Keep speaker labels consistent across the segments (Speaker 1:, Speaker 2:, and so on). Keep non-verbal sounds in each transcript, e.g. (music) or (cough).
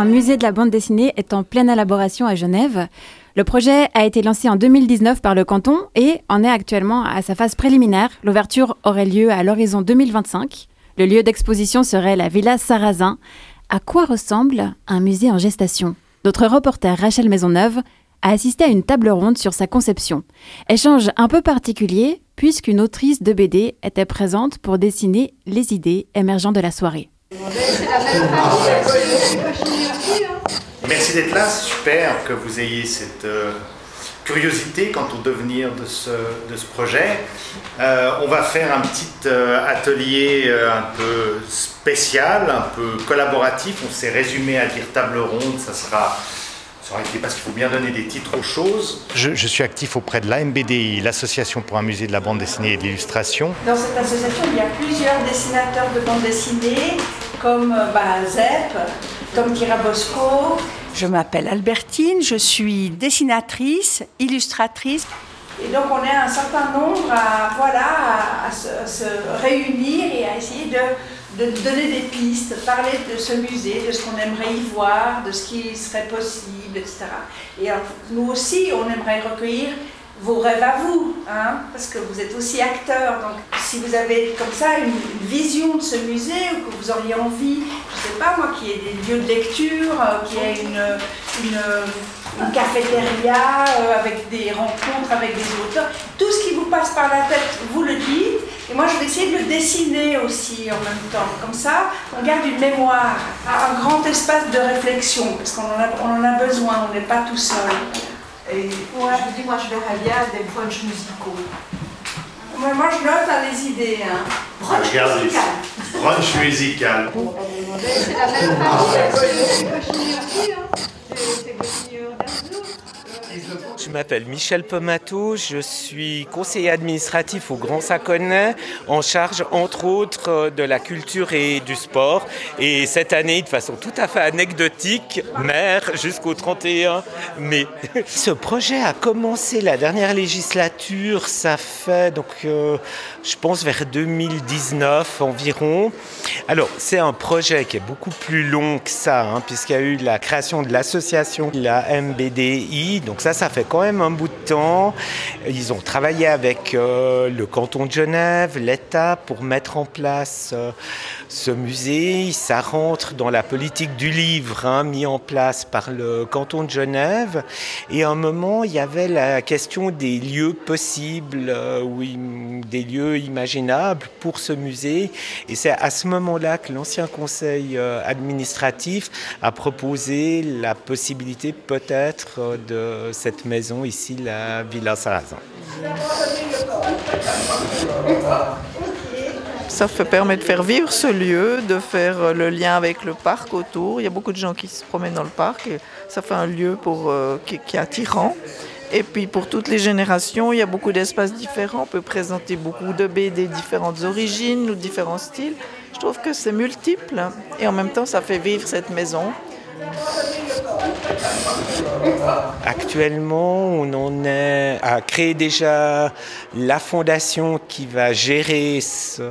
Speaker 1: un musée de la bande dessinée est en pleine élaboration à Genève. Le projet a été lancé en 2019 par le canton et en est actuellement à sa phase préliminaire. L'ouverture aurait lieu à l'horizon 2025. Le lieu d'exposition serait la Villa Sarrazin. À quoi ressemble un musée en gestation? Notre reporter Rachel Maisonneuve a assisté à une table ronde sur sa conception. Échange un peu particulier puisqu'une autrice de BD était présente pour dessiner les idées émergeant de la soirée.
Speaker 2: Merci d'être là, c'est super que vous ayez cette euh, curiosité quant au devenir de ce, de ce projet. Euh, on va faire un petit euh, atelier un peu spécial, un peu collaboratif. On s'est résumé à dire table ronde, ça sera parce qu'il faut bien donner des titres aux choses. Je, suis actif auprès de l'AMBDI, l'Association pour un musée de la bande dessinée et de l'illustration.
Speaker 3: Dans cette association, il y a plusieurs dessinateurs de bande dessinée, comme euh, bah, Zep, Tom Tirabosco. Je m'appelle Albertine, je suis dessinatrice, illustratrice. Et donc on est un certain nombre à, voilà, à se réunir et à essayer de de donner des pistes, parler de ce musée, de ce qu'on aimerait y voir, de ce qui serait possible, etc. Et nous aussi, on aimerait recueillir vos rêves à vous, hein, parce que vous êtes aussi acteur. Donc, si vous avez comme ça une, vision de ce musée, ou que vous auriez envie, je ne sais pas moi, qu'il y ait des lieux de lecture, euh, qu'il y ait une, une, cafétéria euh, avec des rencontres avec des auteurs, tout ce qui vous passe par la tête, vous le dites. Et moi, je vais essayer de le dessiner aussi en même temps. Comme ça, on garde une mémoire, un grand espace de réflexion, parce qu'on en, a, on en a besoin, on n'est pas tout seul.
Speaker 4: Et je vous dis, moi, je verrais bien des brunchs musicaux.
Speaker 3: Moi, je note à les idées. Hein.
Speaker 2: Brunch musical. Brunch musical. C'est la
Speaker 5: même je m'appelle Michel Pomato, je suis conseiller administratif au Grand Saconnet, en charge entre autres de la culture et du sport. Et cette année, de façon tout à fait anecdotique, maire jusqu'au 31 mai. (laughs) Ce projet a commencé la dernière législature, ça fait donc euh, je pense vers 2019 environ. Alors c'est un projet qui est beaucoup plus long que ça, hein, puisqu'il y a eu la création de l'association, la MBDI, donc ça ça fait quand même un bout de temps. Ils ont travaillé avec euh, le canton de Genève, l'État, pour mettre en place euh, ce musée. Ça rentre dans la politique du livre hein, mis en place par le canton de Genève. Et à un moment, il y avait la question des lieux possibles, euh, oui, des lieux imaginables pour ce musée. Et c'est à ce moment-là que l'ancien conseil administratif a proposé la possibilité peut-être de cette maison ici, la Villa Sarrazin.
Speaker 6: Ça permet de faire vivre ce lieu, de faire le lien avec le parc autour. Il y a beaucoup de gens qui se promènent dans le parc ça fait un lieu euh, qui, qui, est attirant. Et puis pour toutes les générations, il y a beaucoup d'espaces différents. On peut présenter beaucoup de BD différentes origines ou différents styles. Je trouve que c'est multiple et en même temps ça fait vivre cette maison.
Speaker 5: Actuellement, on en est à créer déjà la fondation qui va gérer ce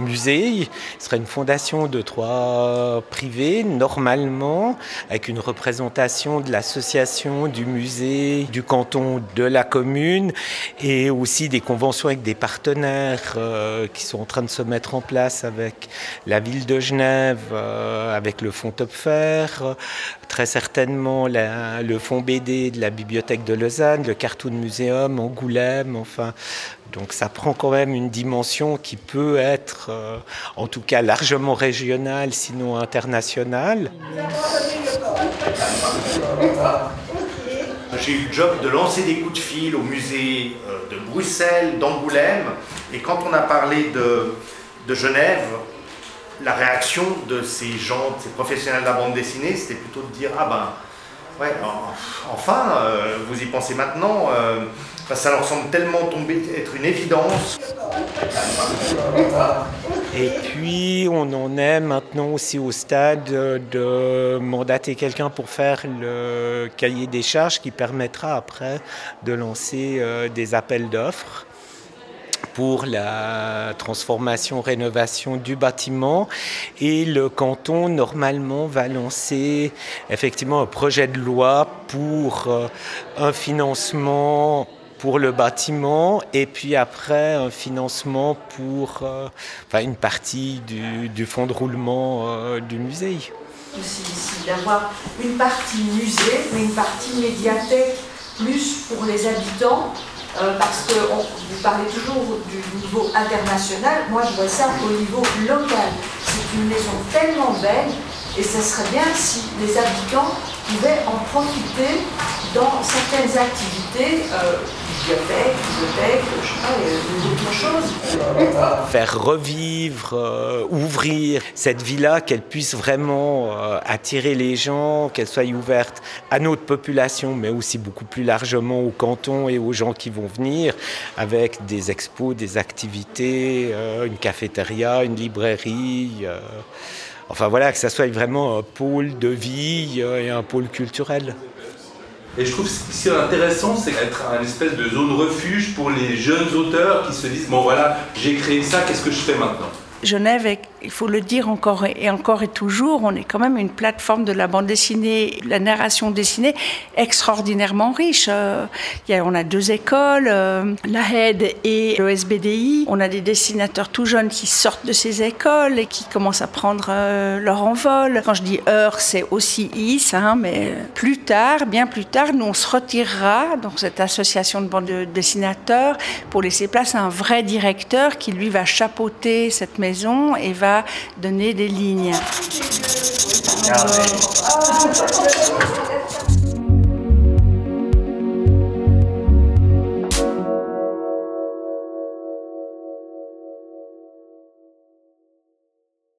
Speaker 5: musée. Ce sera une fondation de trois privés, normalement, avec une représentation de l'association, du musée, du canton, de la commune, et aussi des conventions avec des partenaires euh, qui sont en train de se mettre en place avec la ville de Genève, euh, avec le fonds Topfer, très certainement le fonds BD de la bibliothèque de Lausanne, le Cartoon Museum, Angoulême, enfin. Donc ça prend quand même une dimension qui peut être, euh, en tout cas, largement régionale, sinon internationale.
Speaker 2: J'ai eu le job de lancer des coups de fil au musée euh, de Bruxelles, d'Angoulême, et quand on a parlé de Genève, la réaction de ces gens, de ces professionnels de la bande dessinée, c'était plutôt de dire Ah ben, ouais, enfin, euh, vous y pensez maintenant, euh, ça leur semble tellement tomber, être une évidence.
Speaker 5: Et puis, on en est maintenant aussi au stade de mandater quelqu'un pour faire le cahier des charges qui permettra après de lancer euh, des appels d'offres pour la transformation, rénovation du bâtiment. Et le canton, normalement, va lancer effectivement un projet de loi pour euh, un financement pour le bâtiment et puis après un financement pour euh, enfin, une partie du, du fonds de roulement euh, du musée.
Speaker 3: Aussi d'avoir une partie musée, mais une partie médiathèque plus pour les habitants, euh, parce que vous parlez toujours du niveau international, moi je vois ça au niveau local. C'est une maison tellement belle et ce serait bien si les habitants pouvaient en profiter dans certaines activités. Euh,
Speaker 5: Faire revivre, euh, ouvrir cette villa, qu'elle puisse vraiment euh, attirer les gens, qu'elle soit ouverte à notre population, mais aussi beaucoup plus largement au canton et aux gens qui vont venir, avec des expos, des activités, euh, une cafétéria, une librairie. enfin voilà, que ça soit vraiment un pôle de vie et un pôle culturel.
Speaker 7: Et je trouve ce qui est intéressant, c'est être une espèce de zone refuge pour les jeunes auteurs qui se disent bon voilà, j'ai créé ça, qu'est-ce que je fais maintenant?
Speaker 3: Genève, il faut le dire encore et encore et toujours, on est quand même une plateforme de la bande dessinée, la narration dessinée extraordinairement riche. Euh, on a deux écoles, euh, la HED et le SBDI. On a des dessinateurs tout jeunes qui sortent de ces écoles et qui commencent à prendre euh, leur envol. Quand je dis heure, c'est aussi is, hein, mais plus tard, bien plus tard, nous on se retirera dans cette association de bande dessinateurs pour laisser place à un vrai directeur qui lui va chapeauter cette maison et va donner des lignes.